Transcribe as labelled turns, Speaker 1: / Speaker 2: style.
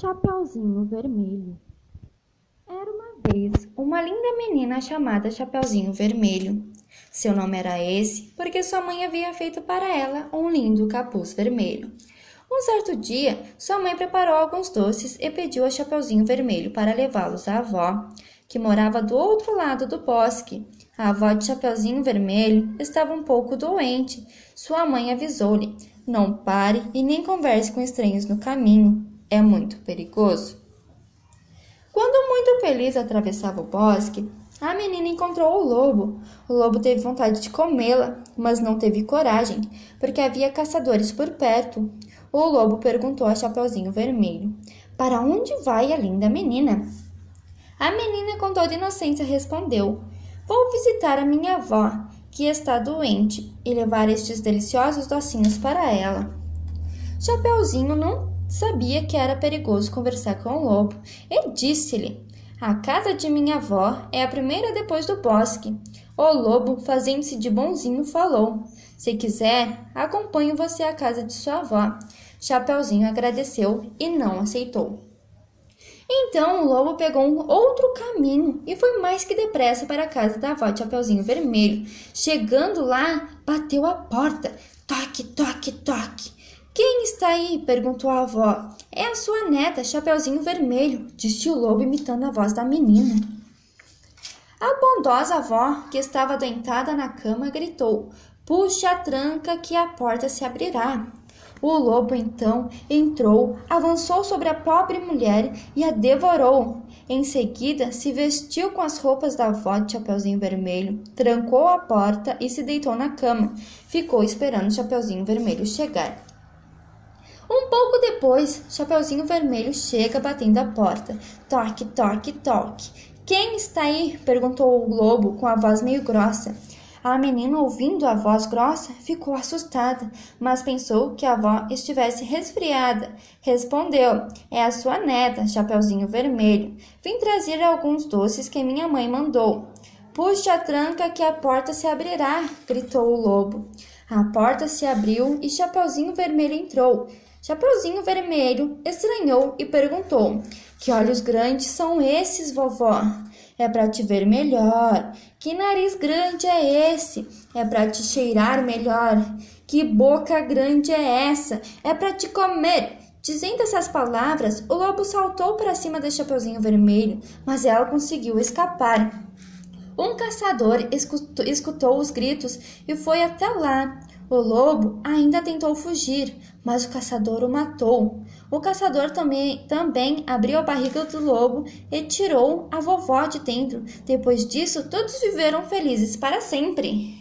Speaker 1: Chapeuzinho Vermelho Era uma vez uma linda menina chamada Chapeuzinho Vermelho. Seu nome era esse porque sua mãe havia feito para ela um lindo capuz vermelho. Um certo dia, sua mãe preparou alguns doces e pediu a Chapeuzinho Vermelho para levá-los à avó, que morava do outro lado do bosque. A avó de Chapeuzinho Vermelho estava um pouco doente. Sua mãe avisou-lhe: não pare e nem converse com estranhos no caminho é muito perigoso. Quando muito feliz atravessava o bosque, a menina encontrou o lobo. O lobo teve vontade de comê-la, mas não teve coragem, porque havia caçadores por perto. O lobo perguntou a Chapeuzinho Vermelho: Para onde vai a linda menina? A menina, com toda inocência, respondeu: Vou visitar a minha avó, que está doente, e levar estes deliciosos docinhos para ela. Chapeuzinho não Sabia que era perigoso conversar com o lobo e disse-lhe: A casa de minha avó é a primeira depois do bosque. O lobo, fazendo-se de bonzinho, falou: Se quiser, acompanho você à casa de sua avó. Chapeuzinho agradeceu e não aceitou. Então o lobo pegou um outro caminho e foi mais que depressa para a casa da avó de Chapeuzinho Vermelho. Chegando lá, bateu a porta. Toque, toque, toque. Quem está aí? perguntou a avó. É a sua neta, Chapeuzinho Vermelho, disse o lobo imitando a voz da menina. A bondosa avó, que estava adoentada na cama, gritou: Puxe a tranca que a porta se abrirá. O lobo então entrou, avançou sobre a pobre mulher e a devorou. Em seguida, se vestiu com as roupas da avó de Chapeuzinho Vermelho, trancou a porta e se deitou na cama. Ficou esperando Chapeuzinho Vermelho chegar. Um pouco depois, Chapeuzinho Vermelho chega batendo a porta. Toque, toque, toque. Quem está aí? perguntou o lobo com a voz meio grossa. A menina, ouvindo a voz grossa, ficou assustada, mas pensou que a avó estivesse resfriada. Respondeu: É a sua neta, Chapeuzinho Vermelho. Vim trazer alguns doces que minha mãe mandou. Puxe a tranca que a porta se abrirá, gritou o lobo. A porta se abriu e Chapeuzinho Vermelho entrou. Chapeuzinho Vermelho estranhou e perguntou: Que olhos grandes são esses, vovó? É para te ver melhor. Que nariz grande é esse? É para te cheirar melhor. Que boca grande é essa? É para te comer. Dizendo essas palavras, o lobo saltou para cima do Chapeuzinho Vermelho, mas ela conseguiu escapar. Um caçador escutou, escutou os gritos e foi até lá. O lobo ainda tentou fugir, mas o caçador o matou. O caçador também, também abriu a barriga do lobo e tirou a vovó de dentro. Depois disso, todos viveram felizes para sempre.